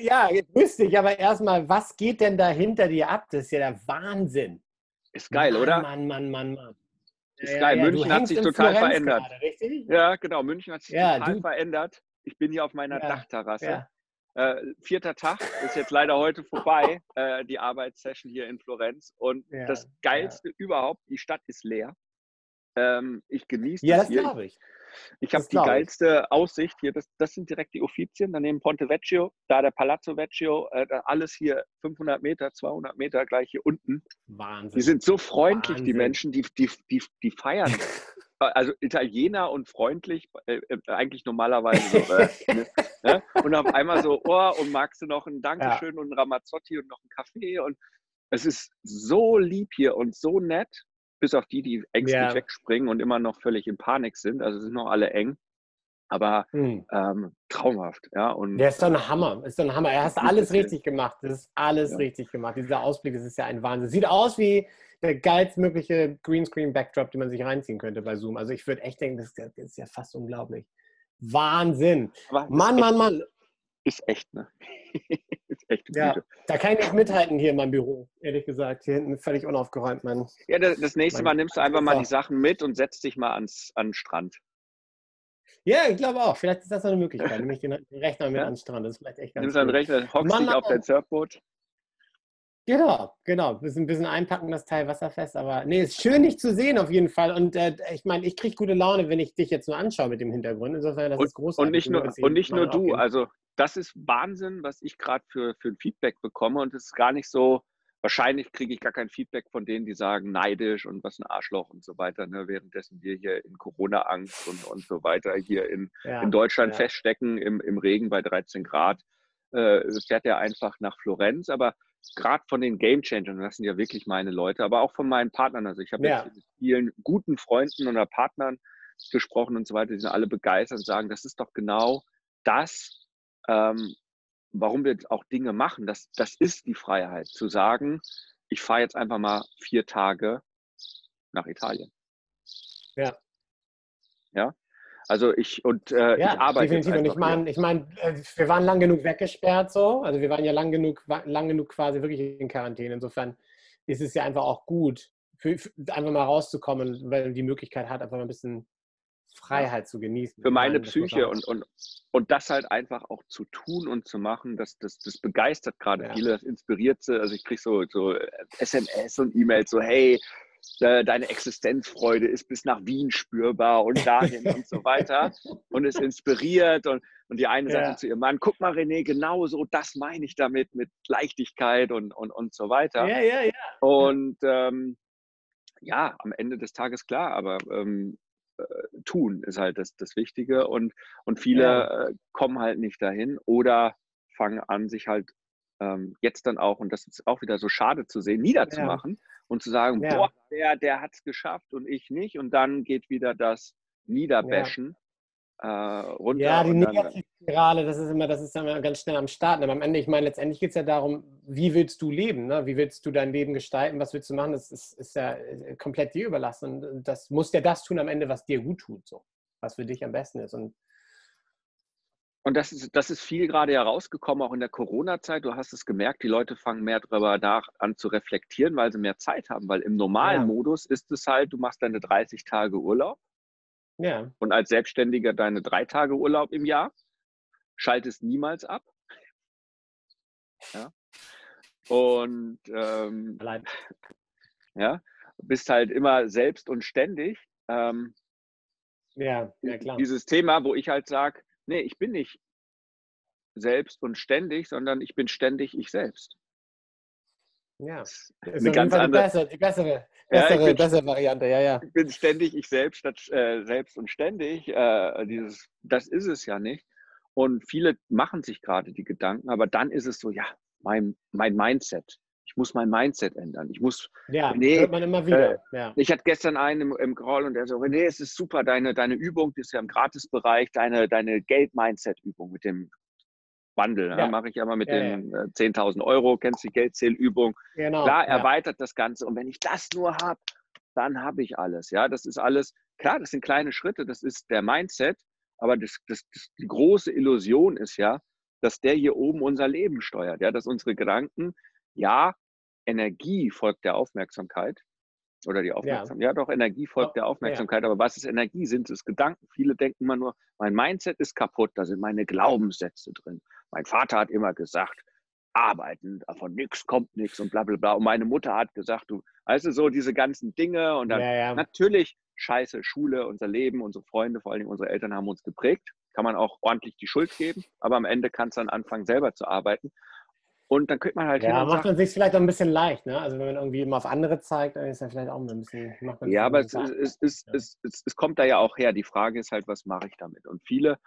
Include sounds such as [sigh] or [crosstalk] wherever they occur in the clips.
Ja, grüß dich, aber erstmal, was geht denn da hinter dir ab? Das ist ja der Wahnsinn. Ist geil, Mann, oder? Mann, Mann, Mann, Mann. Ist geil. Ja, München hat sich total Florenz verändert. Gerade, richtig? Ja, genau. München hat sich Ja, total du- verändert. Ich bin hier auf meiner Ja, Dachterrasse. Ja. Äh, vierter Tag ist jetzt leider heute vorbei, äh, die Arbeitssession hier in Florenz. Und Ja, das Geilste überhaupt, die Stadt ist leer. Ähm, ich genieße Ja, das das hier. glaube ich. Ich habe die glaub ich. geilste Aussicht hier. Das, das sind direkt die Uffizien. Daneben Ponte Vecchio, da der Palazzo Vecchio. Äh, alles hier 500 Meter, 200 Meter gleich hier unten. Wahnsinn. Die sind so freundlich, die Wahnsinn. Menschen, die, die, die, die feiern. [laughs] Also Italiener und freundlich, äh, äh, eigentlich normalerweise so. Äh, [laughs] ne, ne? Und auf einmal so, oh, und magst du noch ein Dankeschön und ein Ramazzotti und noch einen Kaffee? Und es ist so lieb hier und so nett, bis auf die, die ängstlich Ja. wegspringen und immer noch völlig in Panik sind. Also sind noch alle eng. Aber Hm. ähm, traumhaft, ja. Und Der ist doch ein Hammer. Ist doch ein Hammer. Er hast Muss alles richtig gemacht. Das ist alles Ja. richtig gemacht. Dieser Ausblick, das ist ja ein Wahnsinn. Sieht aus wie der geilstmögliche Greenscreen-Backdrop, den man sich reinziehen könnte bei Zoom. Also ich würde echt denken, das ist, ja- fast unglaublich. Wahnsinn. Mann, Mann, Mann. Ist echt, ne? [laughs] ist echt Ja, da kann ich nicht mithalten hier in meinem Büro, ehrlich gesagt. Hier hinten völlig unaufgeräumt, Mann. Ja, das, das nächste Mein Mal nimmst du einfach mal die Sachen mit und setzt dich mal ans, an den Strand. Ja, ich glaube auch. Vielleicht ist das noch eine Möglichkeit. [laughs] Nämlich den Rechner mit Ja. an den Strand. Das ist vielleicht echt ganz Nimmst deinen gut. Rechner, hockst Mann, dich auf dein Surfboot. Genau, genau. Ein bisschen, ein bisschen einpacken, das Teil wasserfest. Aber nee, ist schön, dich zu sehen auf jeden Fall. Und äh, ich meine, ich kriege gute Laune, wenn ich dich jetzt nur anschaue mit dem Hintergrund. Insofern, das ist großartig. Und nicht nur, und nicht nur du. Also das ist Wahnsinn, was ich gerade für, für ein Feedback bekomme. Und es ist gar nicht so, wahrscheinlich kriege ich gar kein Feedback von denen, die sagen, neidisch und was ein Arschloch und so weiter. Ne? Währenddessen wir hier in Corona-Angst und, und so weiter hier in, ja, in Deutschland ja. feststecken im, im Regen bei 13 Grad. Äh, fährt er einfach nach Florenz. Aber gerade von den Game Changern, das sind ja wirklich meine Leute, aber auch von meinen Partnern. Also ich habe Ja. jetzt mit vielen guten Freunden oder Partnern gesprochen und so weiter, die sind alle begeistert und sagen, das ist doch genau das, ähm, warum wir auch Dinge machen. Das, das ist die Freiheit, zu sagen, ich fahre jetzt einfach mal vier Tage nach Italien. Ja. Ja. Also ich und äh, Ja, ich arbeite definitiv. Und ich meine, ich mein, äh, wir waren lang genug weggesperrt so. Also wir waren ja lang genug, lang genug quasi wirklich in Quarantäne. Insofern ist es ja einfach auch gut, für, für, einfach mal rauszukommen, weil man die Möglichkeit hat, einfach mal ein bisschen Freiheit zu genießen. für meine Psyche und, und, und das halt einfach auch zu tun und zu machen, das, das, das begeistert gerade Ja. viele, das inspiriert sie. Also ich kriege so, so SMS und E-Mails, so hey, äh, deine Existenzfreude ist bis nach Wien spürbar und dahin und so weiter. [laughs] Und es inspiriert und, und die eine sagt Ja. zu ihrem Mann, guck mal René, genau so, das meine ich damit, mit Leichtigkeit und, und, und so weiter. Ja, ja, ja. Und ähm, ja, am Ende des Tages klar, aber ähm, äh, tun ist halt das, das Wichtige und, und viele Ja. äh, kommen halt nicht dahin oder fangen an, sich halt ähm, jetzt dann auch, und das ist auch wieder so schade zu sehen, niederzumachen und zu sagen, Ja. boah, der, der hat es geschafft und ich nicht und dann geht wieder das Niederbashen äh, runter. Ja, die Negativspirale, das ist immer, das ist immer ganz schnell am Start. Aber am Ende, ich meine, letztendlich geht es ja darum, wie willst du leben? Ne? Wie willst du dein Leben gestalten? Was willst du machen? Das ist, ist ja äh, komplett dir überlassen. Und das musst ja das tun am Ende, was dir gut tut, so. Was für dich am besten ist. Und Und das ist, das ist viel gerade herausgekommen, auch in der Corona-Zeit. Du hast es gemerkt, die Leute fangen mehr darüber nach, an zu reflektieren, weil sie mehr Zeit haben. Weil im normalen Ja. Modus ist es halt, du machst deine 30 Tage Urlaub ja, und als Selbstständiger deine drei Tage Urlaub im Jahr, schaltest niemals ab. Ja. Und ähm, allein. [laughs] Ja, bist halt immer selbst und ständig. Ähm, ja, ja, klar. Dieses Thema, wo ich halt sage, nee, ich bin nicht selbst und ständig, sondern ich bin ständig ich selbst. Ja, ist eine ganz andere, die, bessere, die bessere, bessere, ja, bin, bessere, Variante, ja, ja. Ich bin ständig ich selbst statt äh, selbst und ständig. Äh, dieses, das ist es ja nicht. Und viele machen sich gerade die Gedanken, aber dann ist es so, ja, mein, mein Mindset. Ich muss mein Mindset ändern. Ich muss. Ja, nee, hört man immer wieder. Äh, ja. Ich hatte gestern einen im, im Call und der so, nee, es ist super, deine, deine Übung, die ist ja im Gratisbereich, deine, deine Geld-Mindset-Übung mit dem Bundle. Ja. Ne? Mache ich immer mit ja, den ja. 10.000 äh, Euro, kennst du die Geldzählübung. Genau. Klar, erweitert das Ganze. Und wenn ich das nur habe, dann habe ich alles. Ja, das ist alles, klar, das sind kleine Schritte, das ist der Mindset. Aber das, das, das, die große Illusion ist ja, dass der hier oben unser Leben steuert. Ja, dass unsere Gedanken, ja, Energie folgt der Aufmerksamkeit. Oder die Aufmerksamkeit. Ja, ja doch, Energie folgt der Aufmerksamkeit. Aber was ist Energie? Sind es Gedanken? Viele denken immer nur, mein Mindset ist kaputt, da sind meine Glaubenssätze drin. Mein Vater hat immer gesagt, arbeiten, von nichts kommt nichts und bla bla bla. Und meine Mutter hat gesagt, du, weißt du, so diese ganzen Dinge und dann ja, ja. natürlich scheiße Schule, unser Leben, unsere Freunde, vor allen Dingen unsere Eltern haben uns geprägt. Kann man auch ordentlich die Schuld geben, aber am Ende kannst du dann anfangen, selber zu arbeiten. Und dann könnte man halt. Ja, macht man sich vielleicht auch ein bisschen leicht, ne? Also wenn man irgendwie immer auf andere zeigt, dann ist ja vielleicht auch ein bisschen. ja, aber es, es, es, ja. es, kommt da ja auch her. Die Frage ist halt, was mache ich damit? Und viele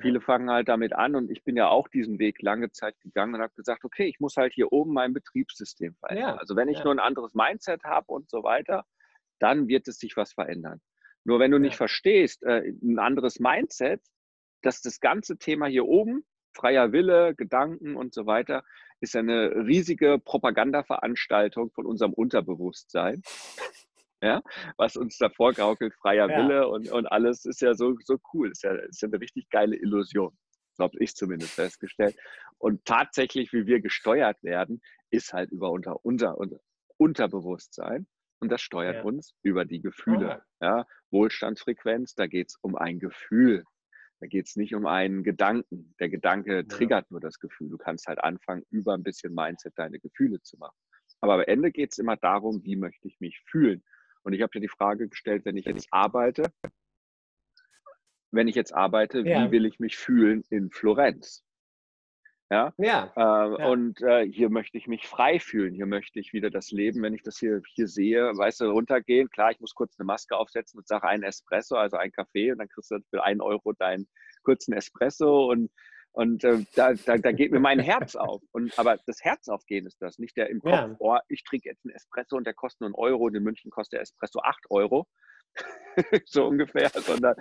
Viele fangen halt damit an und ich bin ja auch diesen Weg lange Zeit gegangen und habe gesagt, okay, ich muss halt hier oben mein Betriebssystem verändern. Ja. Also wenn ich ja. nur ein anderes Mindset habe und so weiter, dann wird es sich was verändern. Nur wenn du nicht verstehst, äh, ein anderes Mindset, dass das ganze Thema hier oben, freier Wille, Gedanken und so weiter, ist eine riesige Propagandaveranstaltung von unserem Unterbewusstsein [laughs] ja, was uns da vorgaukelt, freier ja. Wille und, und alles ist ja so, so cool. Ist ja, ist ja eine richtig geile Illusion. Habe ich zumindest festgestellt. Und tatsächlich, wie wir gesteuert werden, ist halt über unser, unser, unser Unterbewusstsein. Und das steuert ja. uns über die Gefühle. Oh. Ja, Wohlstandsfrequenz, da geht es um ein Gefühl. Da geht es nicht um einen Gedanken. Der Gedanke triggert nur das Gefühl. Du kannst halt anfangen, über ein bisschen Mindset deine Gefühle zu machen. Aber am Ende geht es immer darum, wie möchte ich mich fühlen. Und ich habe dir die Frage gestellt, wenn ich jetzt arbeite, wenn ich jetzt arbeite, ja. wie will ich mich fühlen in Florenz? Ja. ja. Äh, ja. Und äh, hier möchte ich mich frei fühlen. Hier möchte ich wieder das Leben, wenn ich das hier, hier sehe, weißt du, runtergehen. Klar, ich muss kurz eine Maske aufsetzen und sage einen Espresso, also ein Kaffee, und dann kriegst du für einen Euro deinen kurzen Espresso und und äh, da, da, da, geht mir mein [laughs] Herz auf. Und, aber das Herz aufgehen ist das, nicht der im Kopf, ja. oh, ich trinke jetzt einen Espresso und der kostet nur einen Euro und in München kostet der Espresso acht Euro. [laughs] so ungefähr, sondern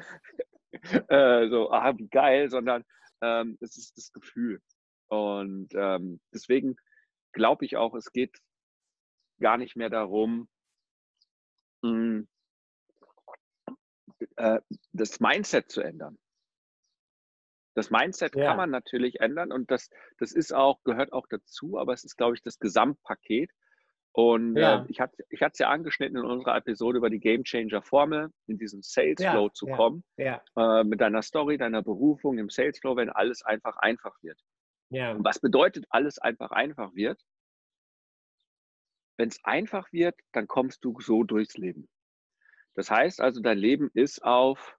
[laughs] äh, so, ah, wie geil, sondern ähm, es ist das Gefühl. Und ähm, deswegen glaube ich auch, es geht gar nicht mehr darum, mh, hm, äh, das Mindset zu ändern. Das Mindset ja. kann man natürlich ändern und das, das ist auch, gehört auch dazu, aber es ist, glaube ich, das Gesamtpaket. Und ja. äh, ich hatte ich es ja angeschnitten in unserer Episode über die Game Changer Formel, in diesen Sales Flow ja, zu kommen. Äh, mit deiner Story, deiner Berufung im Sales Flow, wenn alles einfach einfach wird. Und was bedeutet alles einfach einfach wird? Wenn es einfach wird, dann kommst du so durchs Leben. Das heißt also, dein Leben ist auf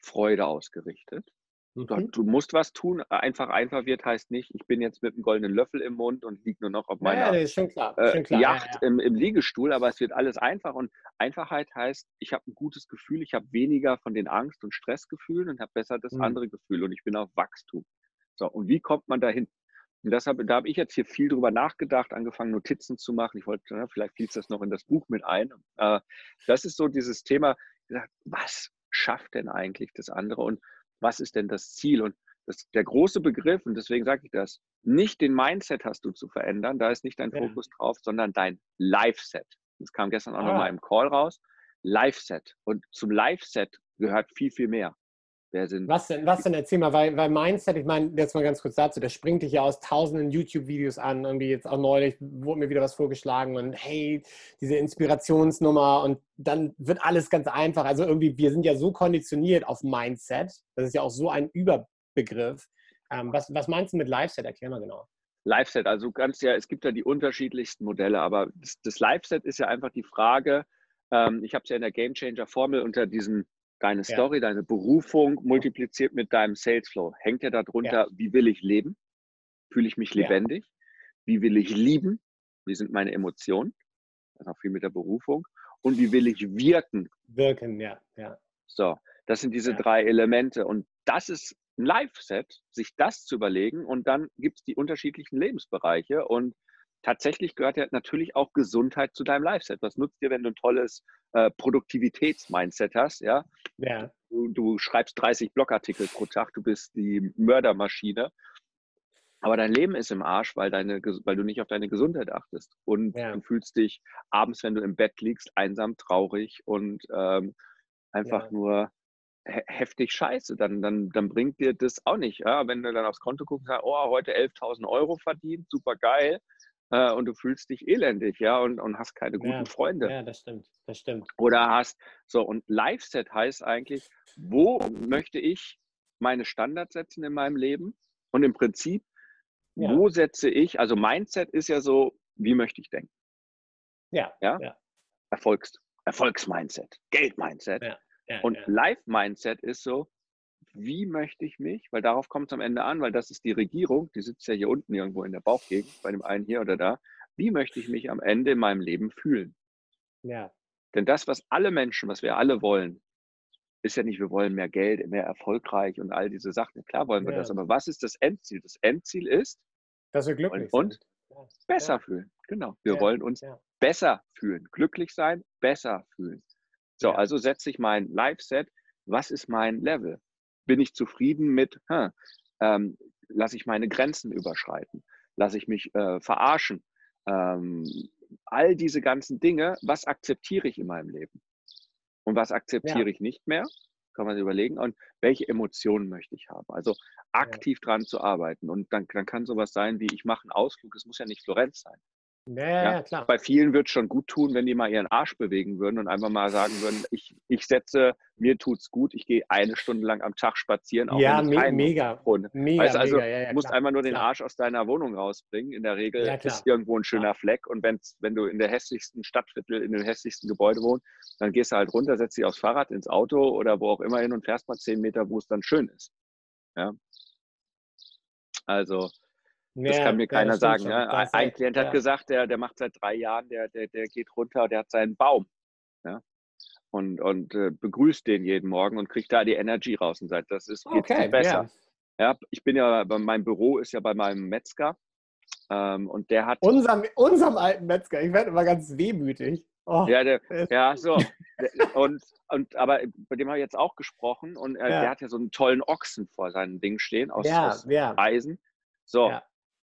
Freude ausgerichtet. Mhm. Du musst was tun. Einfach einfach wird heißt nicht, ich bin jetzt mit einem goldenen Löffel im Mund und liege nur noch auf meiner ja, schon klar, äh, schon klar. Yacht ja, ja. Im, Im, Liegestuhl, aber es wird alles einfach. Und Einfachheit heißt, ich habe ein gutes Gefühl, ich habe weniger von den Angst- und Stressgefühlen und habe besser das mhm. andere Gefühl und ich bin auf Wachstum. So, und wie kommt man dahin? Und deshalb, da habe ich jetzt hier viel drüber nachgedacht, angefangen, Notizen zu machen. Ich wollte, na, vielleicht fließt das noch in das Buch mit ein. Äh, das ist so dieses Thema, was schafft denn eigentlich das andere? Und was ist denn das Ziel? Und das, der große Begriff, und deswegen sage ich das, nicht den Mindset hast du zu verändern, da ist nicht dein ja. Fokus drauf, sondern dein Life-Set. Das kam gestern auch ah. nochmal im Call raus. Life-Set. Und zum Life-Set gehört viel, viel mehr. Wer sind was denn, was denn erzähl mal, weil, weil Mindset, ich meine, jetzt mal ganz kurz dazu, der springt dich ja aus tausenden YouTube-Videos an, irgendwie jetzt auch neulich wurde mir wieder was vorgeschlagen und hey, diese Inspirationsnummer und dann wird alles ganz einfach. Also irgendwie, wir sind ja so konditioniert auf Mindset, das ist ja auch so ein Überbegriff. Ähm, was, was meinst du mit Live-Set? Erklär mal genau. Live-Set, also ganz ja, es gibt ja die unterschiedlichsten Modelle, aber das, das Live-Set ist ja einfach die Frage, ähm, ich habe es ja in der Game Changer-Formel unter diesem deine Story, ja. deine Berufung multipliziert mit deinem Sales Flow. Hängt ja darunter, ja. wie will ich leben? Fühle ich mich lebendig? Ja. Wie will ich lieben? Wie sind meine Emotionen? Das hat auch viel mit der Berufung. Und wie will ich wirken? Wirken, ja. ja. So, das sind diese drei Elemente. Und das ist ein Live-Set, sich das zu überlegen. Und dann gibt es die unterschiedlichen Lebensbereiche. Und tatsächlich gehört ja natürlich auch Gesundheit zu deinem Live-Set. Was nutzt dir, wenn du ein tolles äh, Produktivitäts-Mindset hast? Ja? ja. Du, du, schreibst 30 Blogartikel pro Tag, du bist die Mördermaschine. Aber dein Leben ist im Arsch, weil, deine, weil du nicht auf deine Gesundheit achtest. Und ja. du fühlst dich abends, wenn du im Bett liegst, einsam, traurig und ähm, einfach ja. nur heftig scheiße, dann, dann, dann bringt dir das auch nicht. Ja? Wenn du dann aufs Konto guckst und sagst, oh, heute 11.000 Euro verdient, super geil, äh, und du fühlst dich elendig, ja, und, und hast keine guten ja, Freunde. Ja, das stimmt, das stimmt. Oder hast, so, und Live-Set heißt eigentlich, wo möchte ich meine Standards setzen in meinem Leben? Und im Prinzip, ja. wo setze ich, also Mindset ist ja so, wie möchte ich denken? Ja. Ja. ja. Erfolgs, Erfolgsmindset, Geldmindset. Ja. Und Live-Mindset ist so, wie möchte ich mich, weil darauf kommt es am Ende an, weil das ist die Regierung, die sitzt ja hier unten irgendwo in der Bauchgegend, bei dem einen hier oder da, wie möchte ich mich am Ende in meinem Leben fühlen? Ja. Denn das, was alle Menschen, was wir alle wollen, ist ja nicht, wir wollen mehr Geld, mehr erfolgreich und all diese Sachen. Klar wollen wir ja. das, aber was ist das Endziel? Das Endziel ist, dass wir glücklich und, sind. Und besser ja. fühlen. Genau. Wir ja. wollen uns besser fühlen. Glücklich sein, besser fühlen. So, also setze ich mein Live-Set. Was ist mein Level? Bin ich zufrieden mit, hm, ähm, lasse ich meine Grenzen überschreiten, lasse ich mich äh, verarschen. Ähm, all diese ganzen Dinge, was akzeptiere ich in meinem Leben? Und was akzeptiere ja. ich nicht mehr? Kann man sich überlegen. Und welche Emotionen möchte ich haben? Also aktiv ja. dran zu arbeiten. Und dann, dann kann sowas sein wie, ich mache einen Ausflug, es muss ja nicht Florenz sein. Ja, ja, klar. Bei vielen wird es schon gut tun, wenn die mal ihren Arsch bewegen würden und einfach mal sagen würden, ich, ich setze, mir tut's gut, ich gehe eine Stunde lang am Tag spazieren. Auch ja, me mega. mega. Weißt, also, mega, ja, ja, musst klar, einfach nur den Arsch aus deiner Wohnung rausbringen. In der Regel ja, ist irgendwo ein schöner Fleck und wenn's, wenn du in der hässlichsten Stadtviertel, in dem hässlichsten Gebäude wohnst, dann gehst du halt runter, setzt dich aufs Fahrrad, ins Auto oder wo auch immer hin und fährst mal zehn Meter, wo es dann schön ist. Ja. Also, das ja, kann mir keiner ja, sagen. Ja. Ein halt, Klient hat gesagt, der, der macht seit drei Jahren, der, der, der geht runter, der hat seinen Baum. Ja. Und, und äh, begrüßt den jeden Morgen und kriegt da die Energy raus und sagt, das ist okay, besser. Ja. ich bin ja, mein Büro ist ja bei meinem Metzger. Ähm, und der hat. Unserem, unserem alten Metzger, ich werde immer ganz wehmütig. Oh. Ja, der, ja, [laughs] so. und, und, aber bei dem habe ich jetzt auch gesprochen und äh, ja. der hat ja so einen tollen Ochsen vor seinem Ding stehen aus, ja, aus ja. Eisen. So,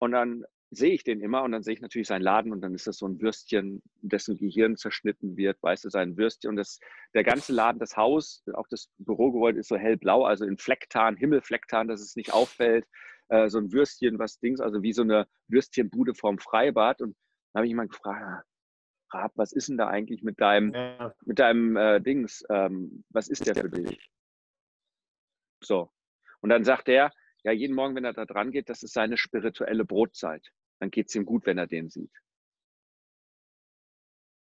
und dann sehe ich den immer und dann sehe ich natürlich seinen Laden und dann ist das so ein Würstchen, dessen Gehirn zerschnitten wird, weißt du, sein Würstchen und das, der ganze Laden, das Haus, auch das Bürogebäude ist so hellblau, also in Flecktarn, Himmelflecktarn, dass es nicht auffällt, äh, so ein Würstchen, was Dings, also wie so eine Würstchenbude vorm Freibad und dann habe ich jemand gefragt, ah, Rab, was ist denn da eigentlich mit deinem, ja. mit deinem äh, Dings, ähm, was ist der für dich? So. Und dann sagt er, ja, jeden Morgen, wenn er da dran geht, das ist seine spirituelle Brotzeit. Dann geht es ihm gut, wenn er den sieht.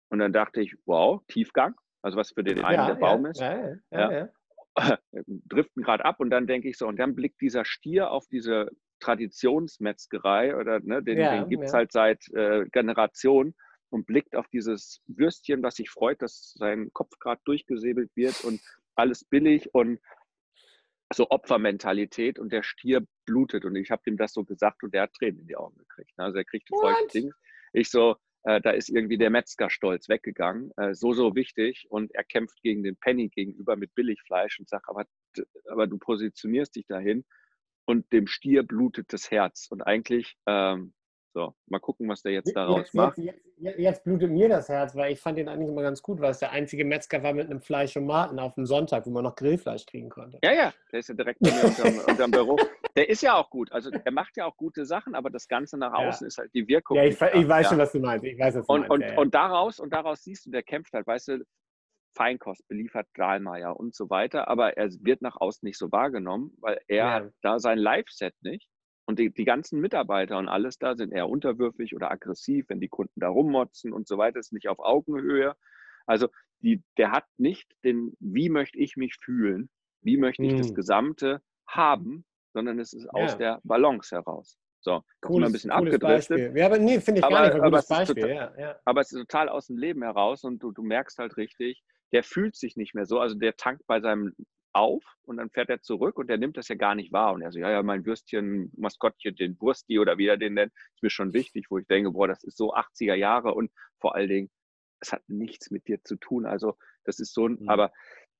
Und dann dachte ich, wow, Tiefgang, also was für den einen ja, der Baum ja, ist. Ja, ja, [clears throat] driften gerade ab und dann denke ich so, und dann blickt dieser Stier auf diese Traditionsmetzgerei oder ne, den, den gibt es halt seit äh, Generationen und blickt auf dieses Würstchen, was sich freut, dass sein Kopf gerade durchgesäbelt wird und alles billig und so Opfermentalität und der Stier blutet. Und ich habe ihm das so gesagt und der hat Tränen in die Augen gekriegt. Ne? Also er kriegt folgendes Ding. Ich so, äh, da ist irgendwie der Metzgerstolz weggegangen. Äh, so, so wichtig. Und er kämpft gegen den Penny gegenüber mit Billigfleisch und sagt, aber, aber du positionierst dich dahin und dem Stier blutet das Herz. Und eigentlich ähm, so, mal gucken, was der jetzt daraus jetzt, macht. Jetzt, jetzt, jetzt, blutet mir das Herz, weil ich fand den eigentlich immer ganz gut, weil es der einzige Metzger war mit einem Fleisch und Maten auf dem Sonntag, wo man noch Grillfleisch kriegen konnte. Ja, ja, der ist ja direkt bei mir unterm, [laughs] unterm Büro. Der ist ja auch gut. Also er macht ja auch gute Sachen, aber das Ganze nach außen ja. ist halt die Wirkung. Ja, ich, ich weiß ja. schon, was du meinst. Ich weiß, was du und, meinst. Und, ja, und, daraus, und daraus siehst du, der kämpft halt, weißt du, Feinkost beliefert Dahlmeier und so weiter, aber er wird nach außen nicht so wahrgenommen, weil er hat da sein Live-Set nicht Und die, die ganzen Mitarbeiter und alles da sind eher unterwürfig oder aggressiv, wenn die Kunden da rummotzen und so weiter, ist nicht auf Augenhöhe. Also die, der hat nicht den, wie möchte ich mich fühlen, wie möchte ich hm. das Gesamte haben, sondern es ist aus der Balance heraus. So, cooles, ein bisschen abgedriftet. Ja, aber nee, finde ich aber, gar nicht ein gutes Beispiel. Total, ja, ja. Aber es ist total aus dem Leben heraus und du, du merkst halt richtig, der fühlt sich nicht mehr so. Also der tankt bei seinem auf und dann fährt er zurück und der nimmt das ja gar nicht wahr. Und er so, ja, ja, mein Würstchen, Maskottchen, den Wursti oder wie er den nennt, ist mir schon wichtig, wo ich denke, boah, das ist so 80er Jahre und vor allen Dingen, es hat nichts mit dir zu tun. Also das ist so ein, mhm. aber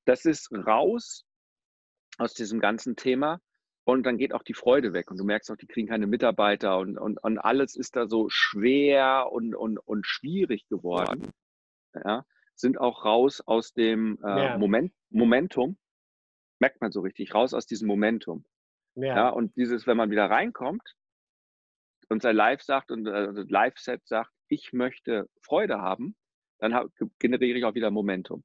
das ist raus aus diesem ganzen Thema und dann geht auch die Freude weg und du merkst auch, die kriegen keine Mitarbeiter und, und, und alles ist da so schwer und, und, und schwierig geworden. Ja, sind auch raus aus dem äh, ja. Moment, Momentum merkt man so richtig, raus aus diesem Momentum. Ja. ja und dieses, wenn man wieder reinkommt und sein Live sagt und äh, Live-Set sagt, ich möchte Freude haben, dann hab, generiere ich auch wieder Momentum.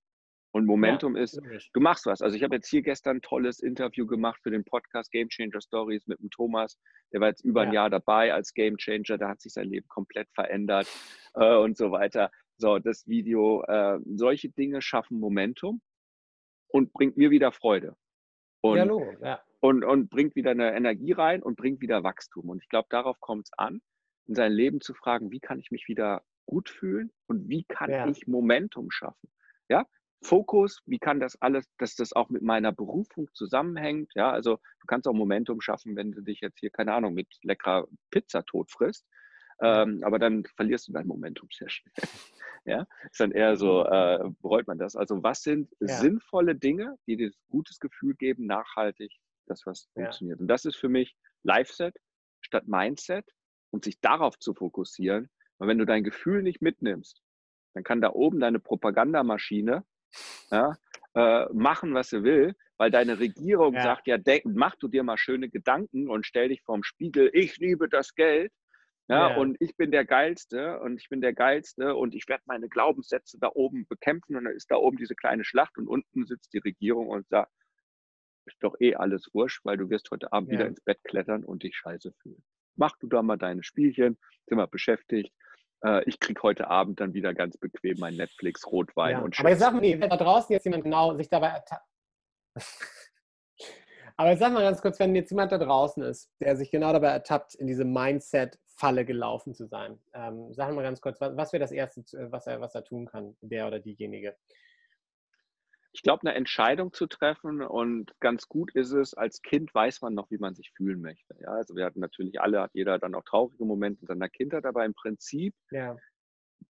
Und Momentum ja, ist, du machst was. Also ich habe jetzt hier gestern ein tolles Interview gemacht für den Podcast Game Changer Stories mit dem Thomas. Der war jetzt über ja. ein Jahr dabei als Game Changer. Da hat sich sein Leben komplett verändert äh, und so weiter. So, das Video, äh, solche Dinge schaffen Momentum und bringt mir wieder Freude. Und, ja, Logo, ja. und, und bringt wieder eine Energie rein und bringt wieder Wachstum. Und ich glaube, darauf kommt es an, in sein Leben zu fragen, wie kann ich mich wieder gut fühlen und wie kann ja. ich Momentum schaffen? Ja, Fokus, wie kann das alles, dass das auch mit meiner Berufung zusammenhängt? Ja, also du kannst auch Momentum schaffen, wenn du dich jetzt hier, keine Ahnung, mit leckerer Pizza tot frisst. Ähm, aber dann verlierst du dein Momentum sehr schnell. [laughs] ja, ist dann eher so, mhm. äh, bereut man das. Also was sind ja. sinnvolle Dinge, die dir ein gutes Gefühl geben, nachhaltig, das was ja. funktioniert. Und das ist für mich Live-Set statt Mindset und sich darauf zu fokussieren. Weil wenn du dein Gefühl nicht mitnimmst, dann kann da oben deine Propagandamaschine ja, äh, machen, was sie will, weil deine Regierung ja. sagt, ja, denk, mach du dir mal schöne Gedanken und stell dich vorm Spiegel, ich liebe das Geld. Ja, ja, und ich bin der Geilste und ich bin der Geilste und ich werde meine Glaubenssätze da oben bekämpfen und dann ist da oben diese kleine Schlacht und unten sitzt die Regierung und sagt, ist doch eh alles wurscht, weil du wirst heute Abend ja. wieder ins Bett klettern und dich scheiße fühlen. Mach du da mal deine Spielchen, sind wir beschäftigt. Äh, ich krieg heute Abend dann wieder ganz bequem mein Netflix, Rotwein ja. und Aber jetzt sag mal, wenn da draußen jetzt jemand genau sich dabei [laughs] Aber jetzt sag mal ganz kurz, wenn jetzt jemand da draußen ist, der sich genau dabei ertappt, in diese Mindset-Falle gelaufen zu sein, ähm, sag mal ganz kurz, was, was wäre das Erste, was er, was er tun kann, der oder diejenige? Ich glaube, eine Entscheidung zu treffen und ganz gut ist es, als Kind weiß man noch, wie man sich fühlen möchte. Ja, also wir hatten natürlich alle, hat jeder dann auch traurige Momente in seiner Kindheit, aber im Prinzip ja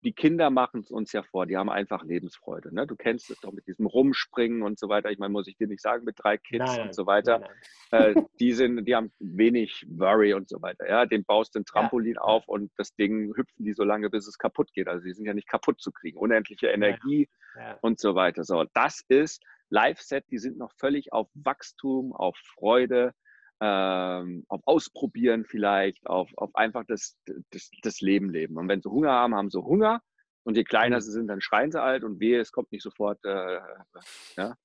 die Kinder machen es uns ja vor, die haben einfach Lebensfreude. Ne? Du kennst es doch mit diesem Rumspringen und so weiter. Ich meine, muss ich dir nicht sagen, mit drei Kids nein, und so weiter. Nein, nein. Äh, die sind, die haben wenig Worry und so weiter. Ja, den baust du ein Trampolin ja. auf und das Ding hüpfen die so lange, bis es kaputt geht. Also die sind ja nicht kaputt zu kriegen. Unendliche Energie ja. und so weiter. So, das ist Live-Set, die sind noch völlig auf Wachstum, auf Freude ähm, auf Ausprobieren vielleicht, auf, auf einfach das, das, das Leben leben. Und wenn sie Hunger haben, haben sie Hunger. Und je kleiner mhm. sie sind, dann schreien sie alt und wehe, es kommt nicht sofort, äh, ja,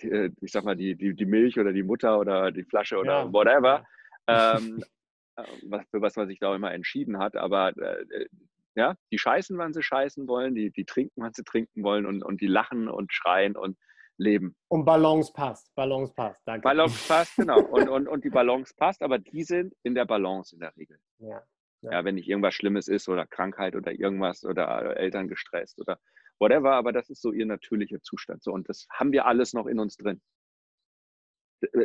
die, äh, ich sag mal, die, die, die Milch oder die Mutter oder die Flasche oder ja. whatever, ähm, [laughs] äh, was, für was man sich da auch immer entschieden hat. Aber äh, ja, die scheißen, wann sie scheißen wollen, die, die trinken, wann sie trinken wollen und, und die lachen und schreien und leben. Und Balance passt. Balance passt. Danke. Balance [laughs] passt, genau. Und, und, und die Balance passt, aber die sind in der Balance in der Regel. Ja. Ja. ja wenn nicht irgendwas Schlimmes ist oder Krankheit oder irgendwas oder Eltern gestresst oder whatever, aber das ist so ihr natürlicher Zustand. So, und das haben wir alles noch in uns drin.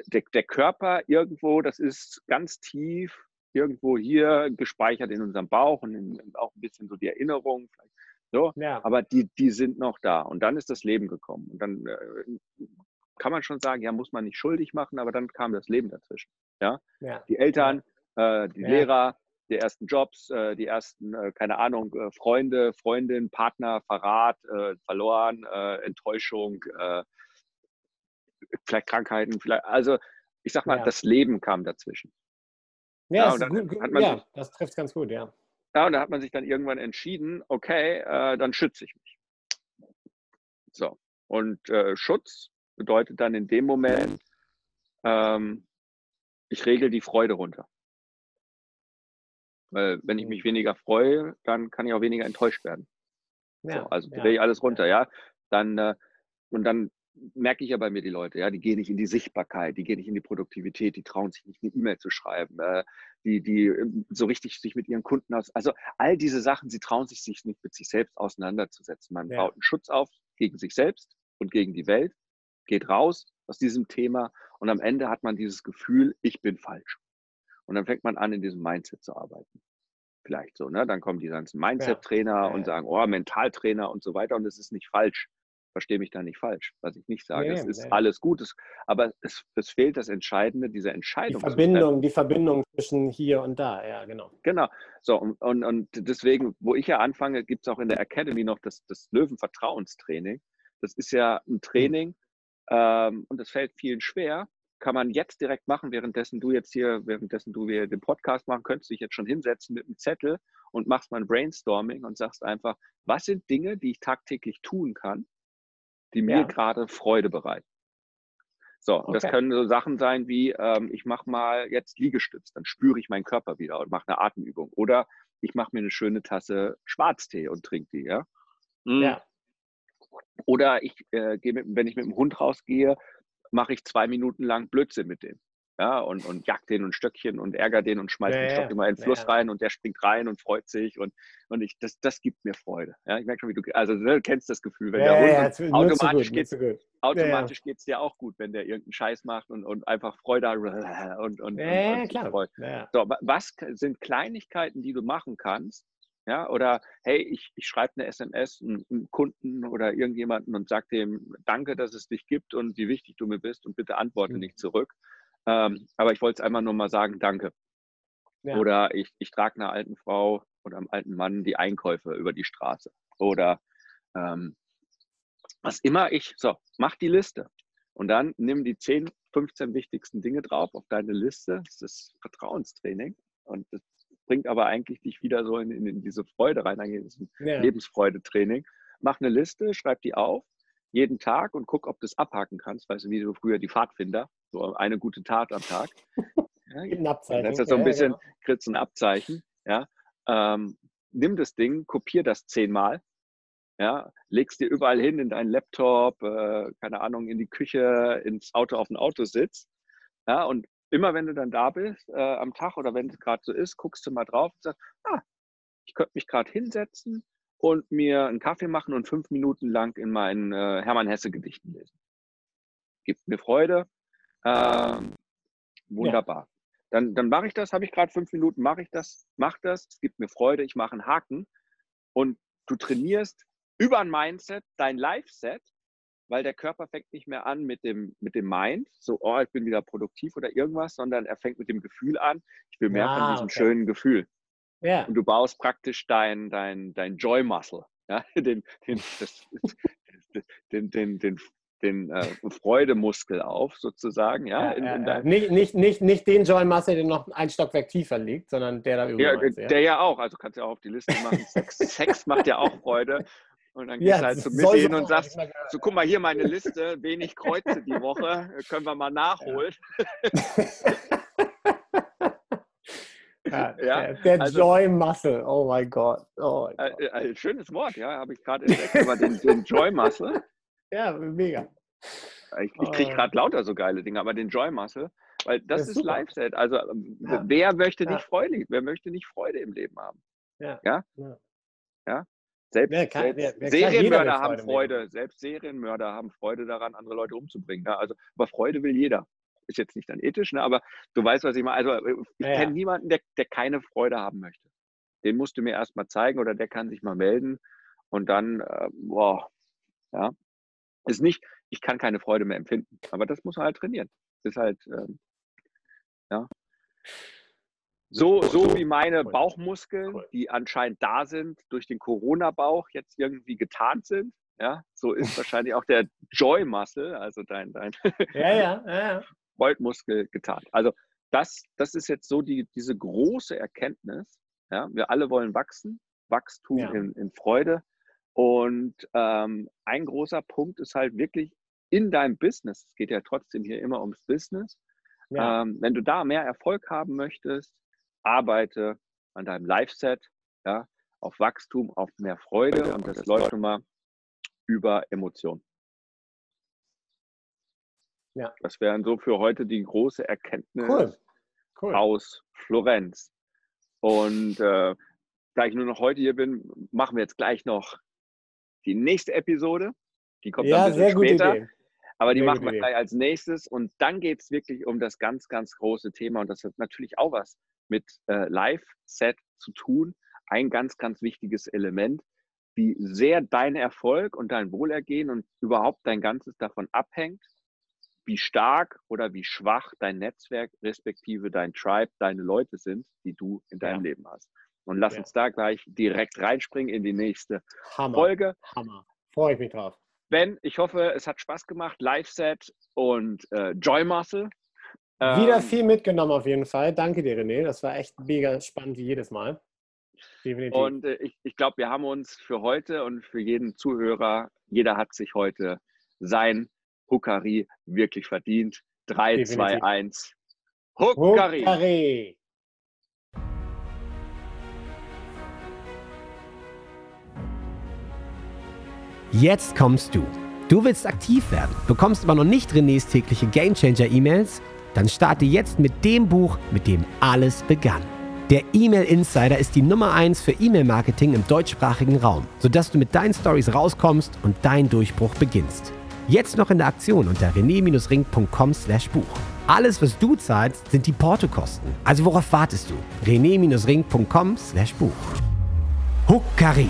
Der, der Körper irgendwo, das ist ganz tief irgendwo hier gespeichert in unserem Bauch und in, auch ein bisschen so die Erinnerung, vielleicht so, ja. aber die, die sind noch da. Und dann ist das Leben gekommen. Und dann äh, kann man schon sagen, ja, muss man nicht schuldig machen, aber dann kam das Leben dazwischen. Ja, ja. die Eltern, äh, die Lehrer, die ersten Jobs, äh, die ersten, äh, keine Ahnung, äh, Freunde, Freundin, Partner, Verrat, äh, verloren, Enttäuschung, vielleicht Krankheiten, vielleicht, also ich sag mal, das Leben kam dazwischen. Ja, ja, gut, ja das trifft ganz gut, ja. Ja, und da hat man sich dann irgendwann entschieden, okay, äh, dann schütze ich mich. So. Und äh, Schutz bedeutet dann in dem Moment, ähm, ich regel die Freude runter. Weil wenn ich mich mhm. weniger freue, dann kann ich auch weniger enttäuscht werden. Ja, so, also drehe ich alles runter, ja. Dann, äh, und dann merke ich ja bei mir die Leute, ja, die gehen nicht in die Sichtbarkeit, die gehen nicht in die Produktivität, die trauen sich nicht, eine E-Mail zu schreiben, äh, die, die ähm, so richtig sich mit ihren Kunden aus. Also all diese Sachen, sie trauen sich, sich nicht mit sich selbst auseinanderzusetzen. Man ja. baut einen Schutz auf gegen sich selbst und gegen die Welt, geht raus aus diesem Thema und am Ende hat man dieses Gefühl, ich bin falsch. Und dann fängt man an, in diesem Mindset zu arbeiten. Vielleicht so, ne? Dann kommen die ganzen Mindset-Trainer ja. und sagen, oh, Mentaltrainer und so weiter. Und es ist nicht falsch verstehe mich da nicht falsch, was ich nicht sage. Nee, es ist nee. alles Gutes, aber es, es, fehlt das Entscheidende, diese Entscheidung. Die Verbindung, die Verbindung zwischen hier und da, ja, genau. Genau. So, und, und, und deswegen, wo ich ja anfange, gibt es auch in der Academy noch das, das Löwenvertrauenstraining. Das ist ja ein hm. Training mhm. ähm, und das fällt vielen schwer. Kann man jetzt direkt machen, währenddessen du jetzt hier, währenddessen du hier den Podcast machen, könntest du dich jetzt schon hinsetzen mit einem Zettel und machst mal ein Brainstorming und sagst einfach, was sind Dinge, die ich tagtäglich tun kann, die mir ja. gerade Freude bereiten. So, okay. das können so Sachen sein wie, ähm, ich mache mal jetzt Liegestütz, dann spüre ich meinen Körper wieder und mache eine Atemübung. Oder ich mache mir eine schöne Tasse Schwarztee und trinke die, ja. Mhm. ja. Oder ich äh, gehe, wenn ich mit dem Hund rausgehe, mache ich zwei Minuten lang Blödsinn mit dem ja, und, und jagt den und Stöckchen und ärgert den und schmeißt ja, den Stock immer in den Fluss ja. rein und der springt rein und freut sich und, und ich, das, das gibt mir Freude. Ja, ich merke schon, wie du, also ne, du kennst das Gefühl, wenn der Hund automatisch geht automatisch geht es dir auch gut, wenn der irgendeinen Scheiß macht und, und einfach Freude hat [laughs] und, und, ja, und klar. freut. So, was sind Kleinigkeiten, die du machen kannst, ja, oder hey, ich, ich schreibe eine SMS einem Kunden oder irgendjemanden und sage dem, danke, dass es dich gibt und wie wichtig du mir bist und bitte antworte mhm. nicht zurück. Ähm, aber ich wollte es einmal nur mal sagen, danke. Ja. Oder ich, ich trage einer alten Frau oder einem alten Mann die Einkäufe über die Straße. Oder ähm, was immer ich, so, mach die Liste. Und dann nimm die 10, 15 wichtigsten Dinge drauf auf deine Liste. Das ist Vertrauenstraining. Und das bringt aber eigentlich dich wieder so in, in, in diese Freude rein, eigentlich ist ein ja. Lebensfreude-Training. Mach eine Liste, schreib die auf, jeden Tag und guck, ob du es abhaken kannst. Weißt du, wie du früher die Pfadfinder, so eine gute Tat am Tag. [laughs] Ja, ein Abzeichen. Das ist so ein bisschen, ja, kriegst ein Abzeichen. Ja. Ähm, nimm das Ding, kopier das zehnmal. Ja, legst dir überall hin in deinen Laptop, äh, keine Ahnung, in die Küche, ins Auto auf den Autositz. Ja, und immer wenn du dann da bist äh, am Tag oder wenn es gerade so ist, guckst du mal drauf und sagst, ah, ich könnte mich gerade hinsetzen und mir einen Kaffee machen und fünf Minuten lang in meinen äh, Hermann Hesse Gedichten lesen. Gibt mir Freude, ähm, wunderbar. Ja. Dann, dann mache ich das, habe ich gerade fünf Minuten, mache ich das, mach das, es gibt mir Freude, ich mache einen Haken und du trainierst über ein Mindset dein Live-Set, weil der Körper fängt nicht mehr an mit dem, mit dem Mind, so, oh, ich bin wieder produktiv oder irgendwas, sondern er fängt mit dem Gefühl an, ich will mehr ja, von diesem okay. schönen Gefühl. Ja. Und du baust praktisch dein, dein, dein Joy-Muscle, ja? [laughs] den, den, das, den, den, den, den äh, Freudemuskel auf, sozusagen. Ja, in, in ja, nicht, nicht, nicht, nicht den Joy Muscle, der noch ein Stockwerk tiefer liegt, sondern der da über. Ja, der ja auch, also kannst du ja auch auf die Liste machen. Sex, Sex macht ja auch Freude. Und dann gehst du halt so mit hin und sagst, so guck mal hier meine Liste, wenig Kreuze die Woche, [laughs] können wir mal nachholen. [laughs] [laughs] Ja, der, der also, Joy Muscle, oh mein Gott. Oh mein Gott. Äh, äh, schönes Wort, ja, habe ich gerade entdeckt, aber den, den Joy Muscle. [laughs] Ja, mega. Ich, ich kriege gerade oh. lauter so geile Dinge, aber den Joy Muscle, weil das, das ist, ist Live-Set. Also ähm, ja. wer möchte nicht Freude, wer möchte nicht Freude im Leben haben? Ja. Ja. ja? Selbst, wer kann, selbst wer, wer Serienmörder haben Freude, selbst Serienmörder haben Freude daran, andere Leute umzubringen. Ja? Also, aber Freude will jeder ist jetzt nicht dann ethisch, ne, aber du weißt, was ich meine. Also äh, ich ja, kenne ja. niemanden, der, der keine Freude haben möchte. Den musst du mir erstmal zeigen oder der kann sich mal melden und dann, äh, boah, ja, ist nicht, ich kann keine Freude mehr empfinden, aber das muss man halt trainieren. Das ist halt, ähm, ja. So, so wie meine Bauchmuskeln, die anscheinend da sind, durch den Corona-Bauch jetzt irgendwie getarnt sind, ja, so ist [laughs] wahrscheinlich auch der Joy-Muscle, also dein, dein ja, ja, ja. Beutelmuskel getan. Also das, das ist jetzt so die, diese große Erkenntnis. Ja? Wir alle wollen wachsen, Wachstum ja. in, in Freude. Und ähm, ein großer Punkt ist halt wirklich in deinem Business, es geht ja trotzdem hier immer ums Business, ja. ähm, wenn du da mehr Erfolg haben möchtest, arbeite an deinem Live-Set, ja, auf Wachstum, auf mehr Freude und das läuft nun mal über Emotionen. Ja. Das wären so für heute die große Erkenntnis cool. Cool. aus Florenz. Und äh, da ich nur noch heute hier bin, machen wir jetzt gleich noch die nächste Episode. Die kommt ja, dann ein bisschen später. Idee. Aber die sehr machen wir gleich als nächstes. Und dann geht es wirklich um das ganz, ganz große Thema. Und das hat natürlich auch was mit äh, Live-Set zu tun. Ein ganz, ganz wichtiges Element, wie sehr dein Erfolg und dein Wohlergehen und überhaupt dein Ganzes davon abhängt, wie stark oder wie schwach dein Netzwerk respektive dein Tribe, deine Leute sind, die du in deinem ja. Leben hast. Und lass ja. uns da gleich direkt reinspringen in die nächste Hammer. Folge. Hammer. Freue ich mich drauf. Ben, ich hoffe, es hat Spaß gemacht. Live-Set und äh, Joy Muscle. Wieder ähm, viel mitgenommen auf jeden Fall. Danke dir, René. Das war echt mega spannend wie jedes Mal. Definitiv. Und äh, ich, ich glaube, wir haben uns für heute und für jeden Zuhörer, jeder hat sich heute sein Huckari wirklich verdient. 3, 2, 1. Huckari! Huckari. Jetzt kommst du. Du willst aktiv werden, bekommst aber noch nicht Renés tägliche Gamechanger E-Mails? Dann starte jetzt mit dem Buch, mit dem alles begann. Der E-Mail Insider ist die Nummer 1 für E-Mail-Marketing im deutschsprachigen Raum, sodass du mit deinen Stories rauskommst und dein Durchbruch beginnst. Jetzt noch in der Aktion unter rené-ring.com/buch. Alles, was du zahlst, sind die Portokosten. Also worauf wartest du? rené-ring.com/buch. Huckari.